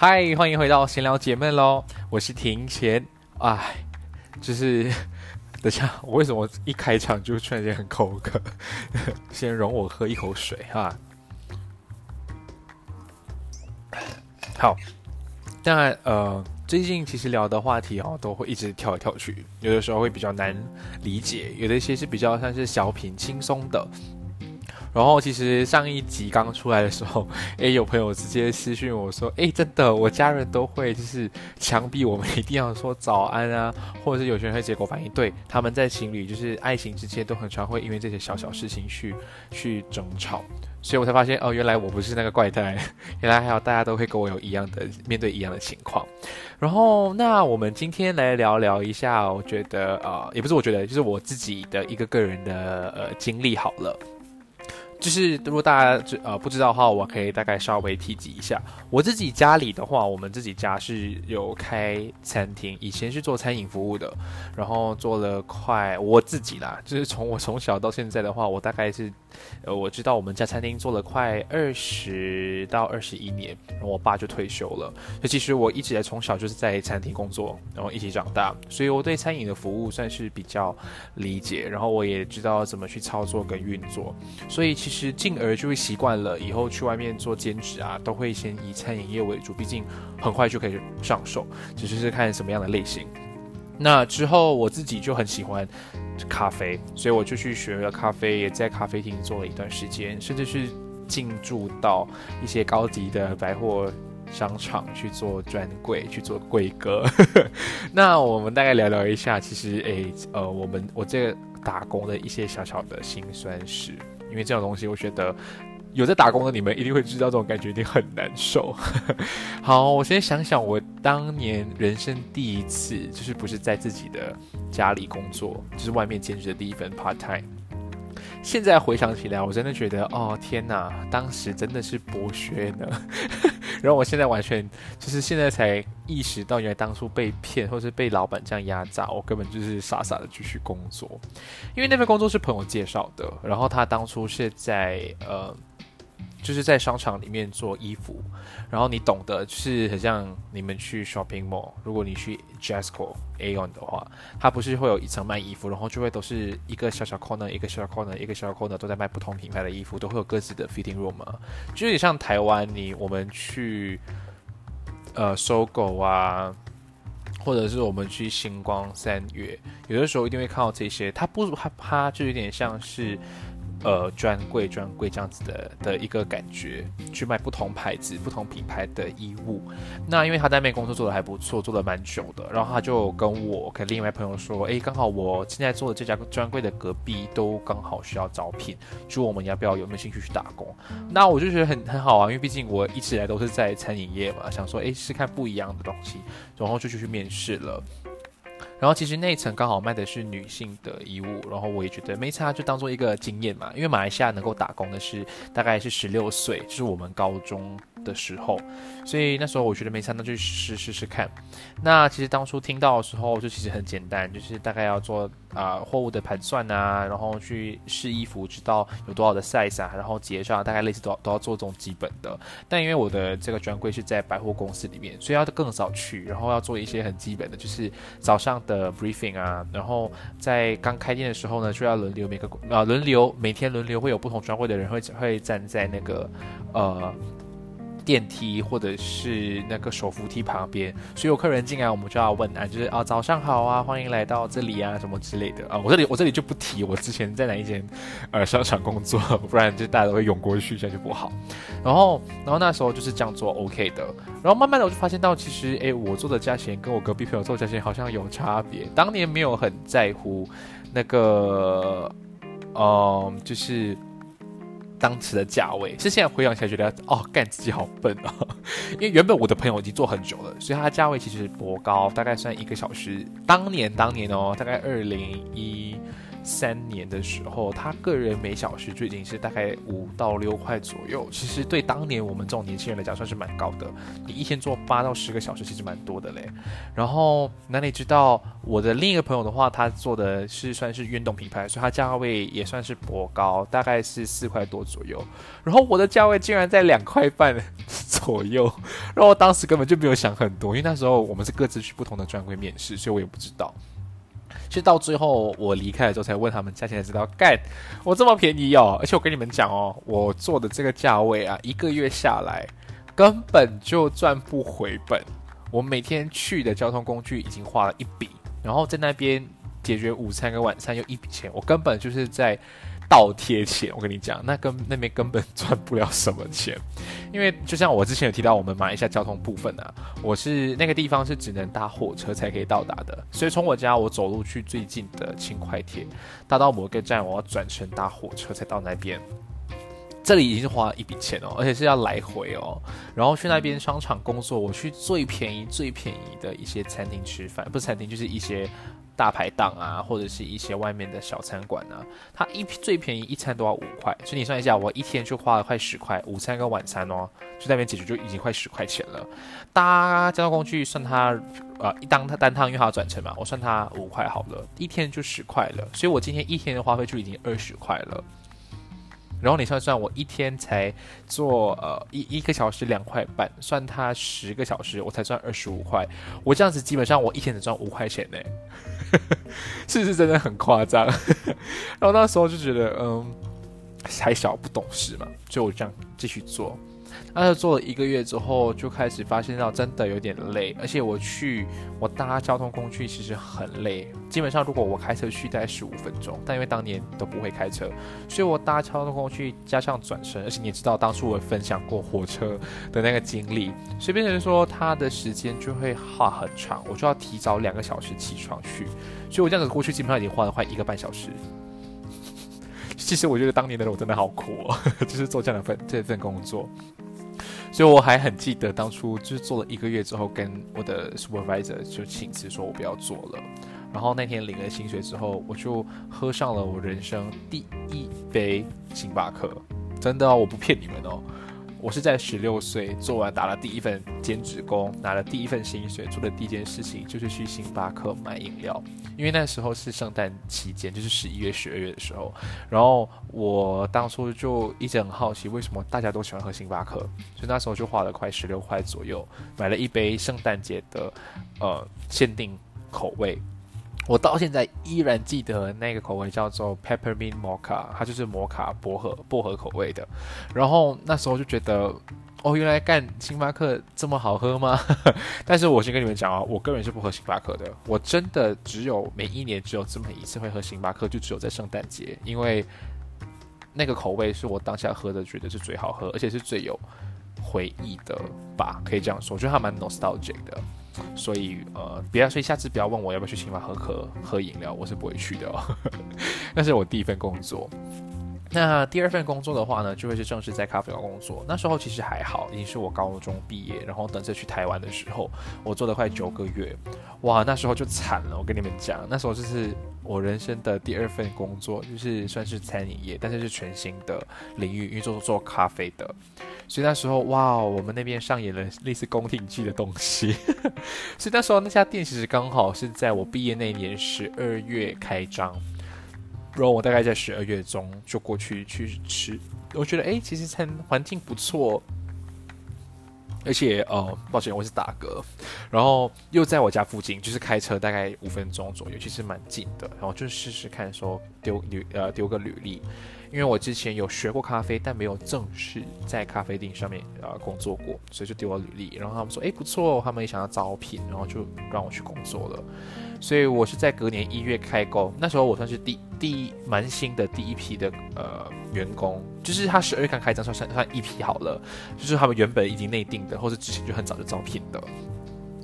嗨，欢迎回到闲聊姐妹喽！我是庭前，哎，就是 等下，我为什么一开场就突然间很口渴？先容我喝一口水哈。好，当然，呃，最近其实聊的话题哦，都会一直跳来跳去，有的时候会比较难理解，有的一些是比较像是小品轻松的。然后其实上一集刚出来的时候，诶，有朋友直接私讯我说，诶，真的，我家人都会就是强逼我们一定要说早安啊，或者是有些人会结果反应，对，他们在情侣就是爱情之间都很常会因为这些小小事情去去争吵，所以我才发现哦，原来我不是那个怪胎，原来还有大家都会跟我有一样的面对一样的情况。然后那我们今天来聊聊一下，我觉得啊，也不是我觉得，就是我自己的一个个人的呃经历好了。就是如果大家知呃不知道的话，我可以大概稍微提及一下。我自己家里的话，我们自己家是有开餐厅，以前是做餐饮服务的，然后做了快我自己啦，就是从我从小到现在的话，我大概是。呃，我知道我们家餐厅做了快二十到二十一年，然后我爸就退休了。所以其实我一直在从小就是在餐厅工作，然后一起长大，所以我对餐饮的服务算是比较理解。然后我也知道怎么去操作跟运作，所以其其实进而就会习惯了，以后去外面做兼职啊，都会先以餐饮业为主，毕竟很快就可以上手，只是是看什么样的类型。那之后我自己就很喜欢咖啡，所以我就去学了咖啡，也在咖啡厅做了一段时间，甚至是进驻到一些高级的百货商场去做专柜，去做柜哥。那我们大概聊聊一下，其实诶，呃，我们我这个打工的一些小小的辛酸史，为这种东西，我觉得。有在打工的你们一定会知道，这种感觉一定很难受。好，我先想想，我当年人生第一次，就是不是在自己的家里工作，就是外面兼职的第一份 part time。现在回想起来，我真的觉得，哦天哪，当时真的是剥削呢。然后我现在完全就是现在才意识到，原来当初被骗，或是被老板这样压榨，我根本就是傻傻的继续工作。因为那份工作是朋友介绍的，然后他当初是在呃。就是在商场里面做衣服，然后你懂得，就是很像你们去 shopping mall，如果你去 Jasco Aon 的话，它不是会有一层卖衣服，然后就会都是一个小小 corner，一个小小 corner，一个小小 corner 都在卖不同品牌的衣服，都会有各自的 fitting room 嘛。就有点像台湾，你我们去呃搜狗啊，或者是我们去星光三月，有的时候一定会看到这些，它不，它它就有点像是。呃，专柜专柜这样子的的一个感觉，去卖不同牌子、不同品牌的衣物。那因为他在那边工作做的还不错，做的蛮久的，然后他就跟我跟另外朋友说，哎，刚好我现在做的这家专柜的隔壁都刚好需要招聘，就我们要不要有没有兴趣去打工？那我就觉得很很好啊，因为毕竟我一直以来都是在餐饮业嘛，想说，哎，试看不一样的东西，然后就去去面试了。然后其实那一层刚好卖的是女性的衣物，然后我也觉得没差，就当做一个经验嘛。因为马来西亚能够打工的是大概是十六岁，就是我们高中的时候，所以那时候我觉得没差，那就试试试看。那其实当初听到的时候，就其实很简单，就是大概要做啊货物的盘算啊，然后去试衣服，知道有多少的 size 啊，然后结账，大概类似都都要做这种基本的。但因为我的这个专柜是在百货公司里面，所以要更早去，然后要做一些很基本的，就是早上的 briefing 啊，然后在刚开店的时候呢，就要轮流每个啊轮流每天轮流会有不同专柜的人会会站在那个呃。电梯或者是那个手扶梯旁边，所以有客人进来，我们就要问啊，就是啊早上好啊，欢迎来到这里啊，什么之类的啊。我这里我这里就不提我之前在哪一间呃商场工作，不然就大家都会涌过去，这样就不好。然后然后那时候就是这样做 OK 的，然后慢慢的我就发现到，其实诶，我做的价钱跟我隔壁朋友做的价钱好像有差别。当年没有很在乎那个，嗯，就是。当时的价位其实现在回想起来觉得哦，干自己好笨哦！因为原本我的朋友已经做很久了，所以他的价位其实颇高，大概算一个小时。当年当年哦，大概二零一。三年的时候，他个人每小时就已经是大概五到六块左右。其实对当年我们这种年轻人来讲，算是蛮高的。你一天做八到十个小时，其实蛮多的嘞。然后，那你知道我的另一个朋友的话，他做的是算是运动品牌，所以他价位也算是颇高，大概是四块多左右。然后我的价位竟然在两块半左右，然后当时根本就没有想很多，因为那时候我们是各自去不同的专柜面试，所以我也不知道。其实到最后我离开了之后，才问他们价钱，才知道干我这么便宜哦！而且我跟你们讲哦，我做的这个价位啊，一个月下来根本就赚不回本。我每天去的交通工具已经花了一笔，然后在那边解决午餐跟晚餐又一笔钱，我根本就是在。倒贴钱，我跟你讲，那跟那边根本赚不了什么钱，因为就像我之前有提到，我们马来西亚交通部分啊，我是那个地方是只能搭火车才可以到达的，所以从我家我走路去最近的轻快铁，搭到某个站，我要转乘搭火车才到那边，这里已经是花一笔钱哦，而且是要来回哦，然后去那边商场工作，我去最便宜最便宜的一些餐厅吃饭，不是餐厅就是一些。大排档啊，或者是一些外面的小餐馆啊，它一最便宜一餐都要五块，所以你算一下，我一天就花了快十块，午餐跟晚餐哦，就在那边解决就已经快十块钱了。搭交通工具算它，呃，一单它单趟因为它要转乘嘛，我算它五块好了，一天就十块了，所以我今天一天的花费就已经二十块了。然后你算算，我一天才做呃一一个小时两块半，算他十个小时，我才赚二十五块。我这样子基本上我一天只赚五块钱呢，是不是真的很夸张？然后那时候就觉得，嗯，还小不懂事嘛，就我这样继续做。那就做了一个月之后，就开始发现到真的有点累，而且我去我搭交通工具其实很累。基本上如果我开车去大概十五分钟，但因为当年都不会开车，所以我搭交通工具加上转身，而且你也知道当初我分享过火车的那个经历，所以变成说它的时间就会花很长，我就要提早两个小时起床去，所以我这样子过去基本上已经花了快一个半小时。其实我觉得当年的我真的好苦，哦，就是做这样的份这份工作。所以我还很记得当初就是做了一个月之后，跟我的 supervisor 就请辞，说我不要做了。然后那天领了薪水之后，我就喝上了我人生第一杯星巴克，真的哦，我不骗你们哦。我是在十六岁做完打了第一份兼职工，拿了第一份薪水，做的第一件事情就是去星巴克买饮料，因为那时候是圣诞期间，就是十一月、十二月的时候。然后我当初就一直很好奇，为什么大家都喜欢喝星巴克，所以那时候就花了快十六块左右，买了一杯圣诞节的呃限定口味。我到现在依然记得那个口味叫做 Peppermint Mocha，它就是摩卡薄荷薄荷口味的。然后那时候就觉得，哦，原来干星巴克这么好喝吗？但是我先跟你们讲啊，我个人是不喝星巴克的。我真的只有每一年只有这么一次会喝星巴克，就只有在圣诞节，因为那个口味是我当下喝的觉得是最好喝，而且是最有回忆的吧，可以这样说，我觉得它蛮 nostalgic 的。所以呃，不要，所以下次不要问我要不要去星巴克喝喝喝饮料，我是不会去的。哦 那是我第一份工作。那第二份工作的话呢，就会是正式在咖啡馆工作。那时候其实还好，已经是我高中毕业，然后等着去台湾的时候，我做了快九个月，哇，那时候就惨了。我跟你们讲，那时候就是我人生的第二份工作，就是算是餐饮业，但是是全新的领域，因为做做咖啡的。所以那时候，哇，我们那边上演了类似宫廷剧的东西。所以那时候那家店其实刚好是在我毕业那年十二月开张。然后我大概在十二月中就过去去吃，我觉得哎，其实餐环境不错，而且呃，抱歉，我是打嗝，然后又在我家附近，就是开车大概五分钟左右，其实蛮近的。然后就试试看，说丢履呃丢个履历。因为我之前有学过咖啡，但没有正式在咖啡店上面呃工作过，所以就丢了履历。然后他们说，哎，不错，他们也想要招聘，然后就让我去工作了。所以我是在隔年一月开工，那时候我算是第第蛮新的第一批的呃员工，就是他十二月刚开张，算算算一批好了，就是他们原本已经内定的，或者之前就很早就招聘的。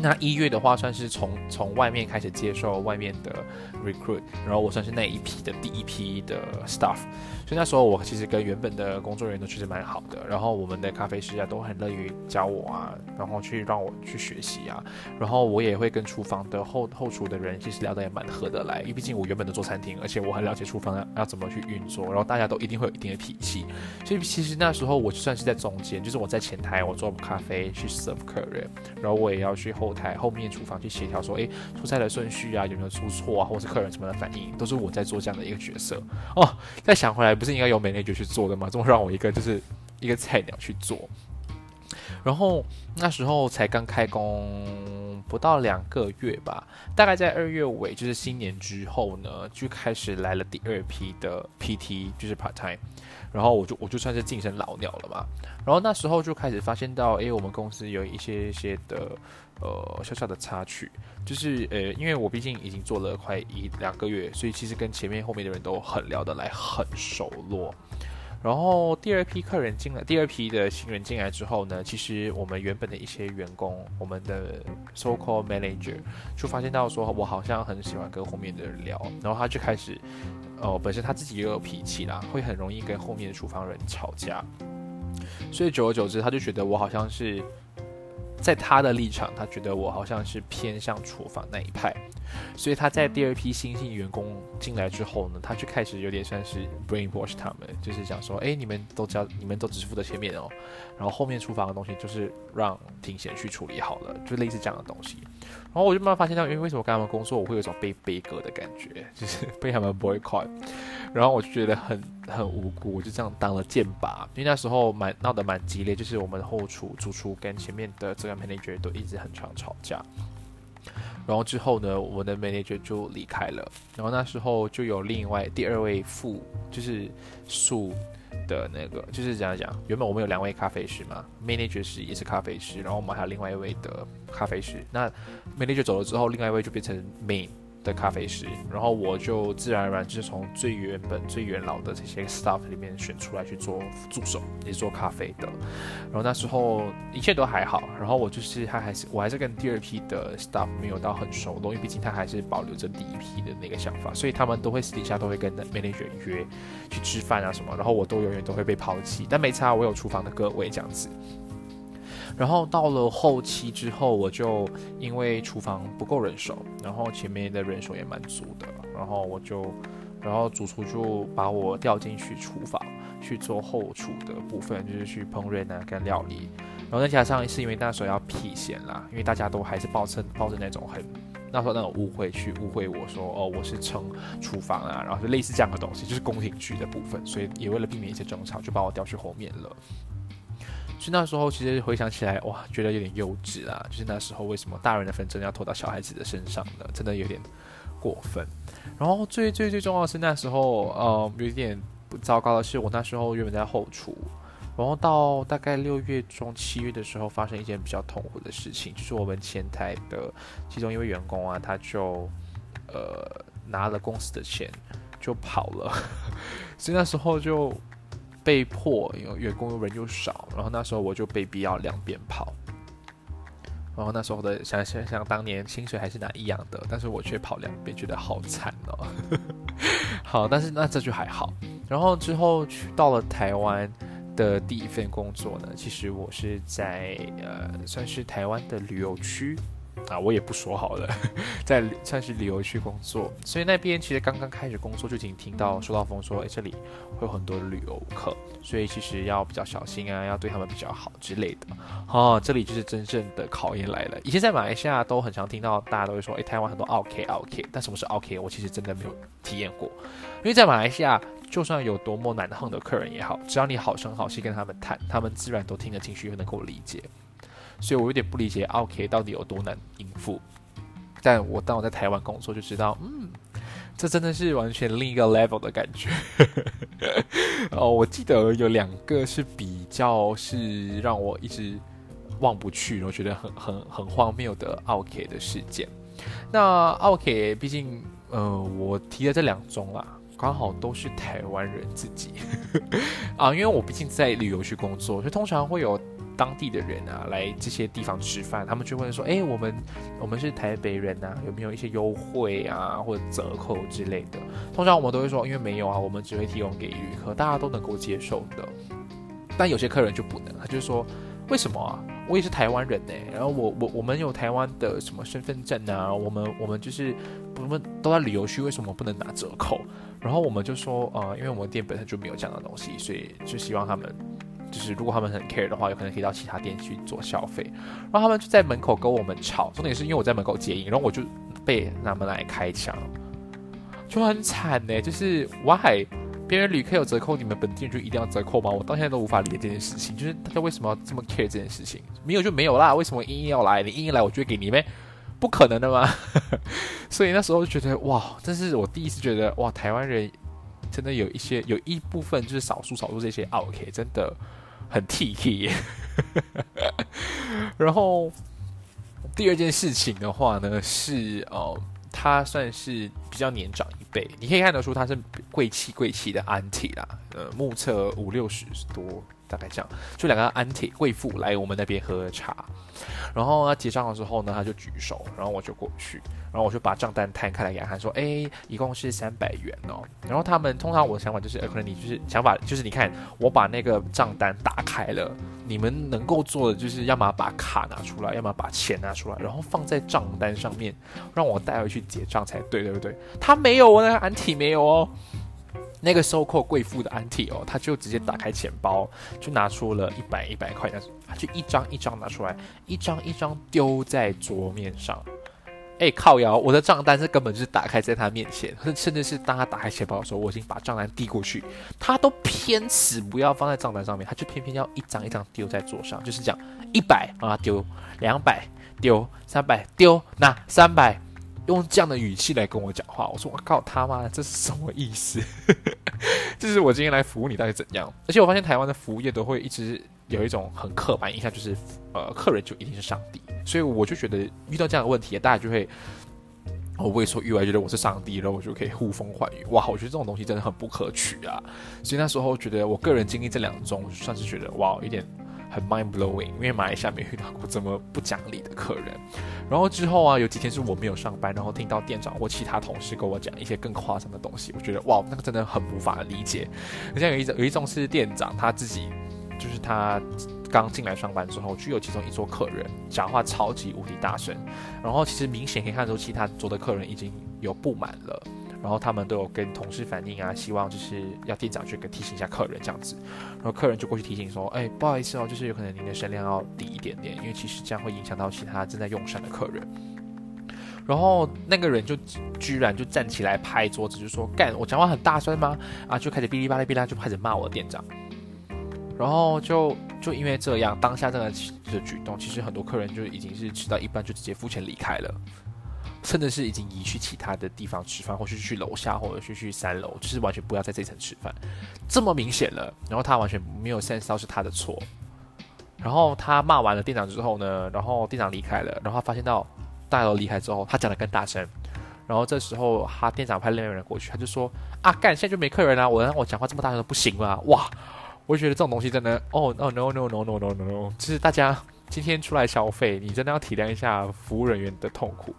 那一月的话，算是从从外面开始接受外面的 recruit，然后我算是那一批的第一批的 staff。所以那时候我其实跟原本的工作人员都其实蛮好的，然后我们的咖啡师啊都很乐于教我啊，然后去让我去学习啊，然后我也会跟厨房的后后厨的人其实聊得也蛮合得来，因为毕竟我原本都做餐厅，而且我很了解厨房要要怎么去运作，然后大家都一定会有一定的脾气，所以其实那时候我就算是在中间，就是我在前台我做咖啡去 serve 客人，然后我也要去后后台后面厨房去协调说，诶，出菜的顺序啊有没有出错啊，或者是客人什么的反应，都是我在做这样的一个角色哦。再想回来。不是应该由美内就去做的吗？怎么让我一个就是一个菜鸟去做？然后那时候才刚开工不到两个月吧，大概在二月尾，就是新年之后呢，就开始来了第二批的 PT，就是 part time。然后我就我就算是晋升老鸟了嘛。然后那时候就开始发现到，诶，我们公司有一些些的呃小小的插曲，就是呃，因为我毕竟已经做了快一两个月，所以其实跟前面后面的人都很聊得来，很熟络。然后第二批客人进来，第二批的新人进来之后呢，其实我们原本的一些员工，我们的 so called manager 就发现到说，我好像很喜欢跟后面的人聊，然后他就开始，哦，本身他自己也有脾气啦，会很容易跟后面的厨房人吵架，所以久而久之，他就觉得我好像是。在他的立场，他觉得我好像是偏向厨房那一派，所以他在第二批新进员工进来之后呢，他就开始有点算是 brainwash 他们，就是讲说，哎，你们都知道，你们都只是负责前面哦，然后后面厨房的东西就是让庭贤去处理好了，就类似这样的东西。然后我就慢慢发现到，因为为什么跟他们工作，我会有一种被悲歌的感觉，就是被他们 boycott。然后我就觉得很很无辜，我就这样当了剑拔。因为那时候蛮闹得蛮激烈，就是我们后厨、主厨跟前面的这个 manager 都一直很常吵架。然后之后呢，我们的 manager 就离开了。然后那时候就有另外第二位副，就是素的那个，就是这样讲。原本我们有两位咖啡师嘛，manager 是也是咖啡师，然后我们还有另外一位的咖啡师。那 manager 走了之后，另外一位就变成 main。的咖啡师，然后我就自然而然就是从最原本、最元老的这些 staff 里面选出来去做助手，也是做咖啡的。然后那时候一切都还好，然后我就是他还是我还是跟第二批的 staff 没有到很熟络，因为毕竟他还是保留着第一批的那个想法，所以他们都会私底下都会跟 manager 约去吃饭啊什么，然后我都永远都会被抛弃。但没差，我有厨房的各位这样子。然后到了后期之后，我就因为厨房不够人手，然后前面的人手也蛮足的，然后我就，然后主厨就把我调进去厨房去做后厨的部分，就是去烹饪啊跟料理。然后再加上是因为那时候要辟嫌啦，因为大家都还是抱着抱着那种很那时候那种误会去误会我说哦我是撑厨房啊，然后就类似这样的东西，就是宫廷剧的部分，所以也为了避免一些争吵，就把我调去后面了。所以那时候其实回想起来，哇，觉得有点幼稚啊！就是那时候为什么大人的纷争要拖到小孩子的身上呢？真的有点过分。然后最最最重要的是那时候，呃，有一点不糟糕的是，我那时候原本在后厨，然后到大概六月中七月的时候，发生一件比较痛苦的事情，就是我们前台的其中一位员工啊，他就呃拿了公司的钱就跑了，所以那时候就。被迫，因为员工人又少，然后那时候我就被逼要两边跑，然后那时候的想想想当年薪水还是拿一样的，但是我却跑两边，觉得好惨哦。好，但是那这就还好，然后之后去到了台湾的第一份工作呢，其实我是在呃，算是台湾的旅游区。啊，我也不说好了，在算是旅游区工作，所以那边其实刚刚开始工作就已经听到收到风说，哎，这里会有很多旅游客，所以其实要比较小心啊，要对他们比较好之类的。哦，这里就是真正的考验来了。以前在马来西亚都很常听到大家都会说，哎，台湾很多 OK OK，但什么是 OK？我其实真的没有体验过，因为在马来西亚，就算有多么难横的客人也好，只要你好声好气跟他们谈，他们自然都听得进去，又能够理解。所以我有点不理解 OK 到底有多难应付，但我当我在台湾工作就知道，嗯，这真的是完全另一个 level 的感觉。哦，我记得有两个是比较是让我一直忘不去，我觉得很很很荒谬的 OK 的事件。那 OK 毕竟，呃，我提的这两宗啦，刚好都是台湾人自己 啊，因为我毕竟在旅游区工作，所以通常会有。当地的人啊，来这些地方吃饭，他们就问说：“哎，我们我们是台北人呐，有没有一些优惠啊，或者折扣之类的？”通常我们都会说：“因为没有啊，我们只会提供给旅客，大家都能够接受的。”但有些客人就不能，他就说：“为什么啊？我也是台湾人呢，然后我我我们有台湾的什么身份证啊，我们我们就是我们都在旅游区，为什么不能拿折扣？”然后我们就说：“呃，因为我们店本身就没有这样的东西，所以就希望他们。”就是如果他们很 care 的话，有可能可以到其他店去做消费。然后他们就在门口跟我们吵，重点是因为我在门口接应，然后我就被他们来开枪，就很惨呢。就是 why 别人旅客有折扣，你们本地人就一定要折扣吗？我到现在都无法理解这件事情。就是大家为什么要这么 care 这件事情？没有就没有啦，为什么硬硬要来？你硬硬来，我就会给你呗，不可能的吗？所以那时候就觉得哇，这是我第一次觉得哇，台湾人真的有一些有一部分就是少数少数这些 OK 真的。很 T K，然后第二件事情的话呢，是哦，他算是比较年长一辈，你可以看得出他是贵气贵气的 a u n t 啦，呃，目测五六十多。大概这样，就两个安铁贵妇来我们那边喝茶，然后他结账的时候呢，他就举手，然后我就过去，然后我就把账单摊开来给他说：“哎，一共是三百元哦。”然后他们通常我的想法就是，可能你就是想法就是，你看我把那个账单打开了，你们能够做的就是要么把卡拿出来，要么把钱拿出来，然后放在账单上面，让我带回去结账才对，对不对？他没有哦，那个安体没有哦。那个收购贵妇的安替哦，他就直接打开钱包，就拿出了一百一百块，他就一张一张拿出来，一张一张丢在桌面上。哎，靠摇，我的账单是根本就是打开在他面前，甚至是当他打开钱包的时候，我已经把账单递过去，他都偏死不要放在账单上面，他就偏偏要一张一张丢在桌上，就是这样，一百啊丢，两百丢，三百丢，那三百。用这样的语气来跟我讲话，我说我靠他妈，这是什么意思？就是我今天来服务你到底怎样？而且我发现台湾的服务业都会一直有一种很刻板印象，就是呃客人就一定是上帝，所以我就觉得遇到这样的问题，大家就会我为所欲为，觉得我是上帝，然后我就可以呼风唤雨。哇，我觉得这种东西真的很不可取啊！所以那时候觉得我个人经历这两宗，算是觉得哇，有点。很 mind blowing，因为马来西亚没遇到过这么不讲理的客人。然后之后啊，有几天是我没有上班，然后听到店长或其他同事跟我讲一些更夸张的东西，我觉得哇，那个真的很无法理解。像有一种有一种是店长他自己，就是他刚进来上班之后，就有其中一桌客人讲话超级无敌大声，然后其实明显可以看出其他桌的客人已经有不满了。然后他们都有跟同事反映啊，希望就是要店长去跟提醒一下客人这样子，然后客人就过去提醒说，哎，不好意思哦，就是有可能您的声量要低一点点，因为其实这样会影响到其他正在用膳的客人。然后那个人就居然就站起来拍桌子，就说干，我讲话很大声吗？啊，就开始哔哩吧啦哔啦，就开始骂我的店长。然后就就因为这样，当下这个的举动，其实很多客人就已经是吃到一半就直接付钱离开了。甚至是已经移去其他的地方吃饭，或是去楼下，或者是去三楼，就是完全不要在这层吃饭，这么明显了。然后他完全没有 sense 到是他的错。然后他骂完了店长之后呢，然后店长离开了，然后他发现到大家都离开之后，他讲的更大声。然后这时候他店长派另外一个人过去，他就说：“啊，干，现在就没客人了，我让我讲话这么大声不行吗？”哇，我就觉得这种东西真的，哦哦 no no no no no no no，就是大家今天出来消费，你真的要体谅一下服务人员的痛苦。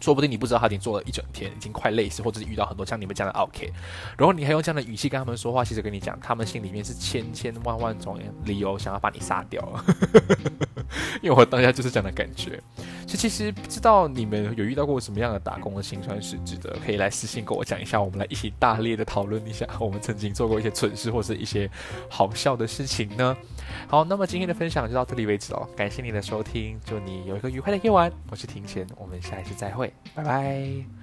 说不定你不知道他已经做了一整天，已经快累死，或者是遇到很多像你们这样的 OK，然后你还用这样的语气跟他们说话，其实跟你讲，他们心里面是千千万万种理由想要把你杀掉。因为我当下就是这样的感觉。其其实不知道你们有遇到过什么样的打工的辛酸史，值得可以来私信跟我讲一下，我们来一起大力的讨论一下，我们曾经做过一些蠢事或是一些好笑的事情呢。好，那么今天的分享就到这里为止哦，感谢你的收听，祝你有一个愉快的夜晚。我是庭前，我们下一次再会，拜拜。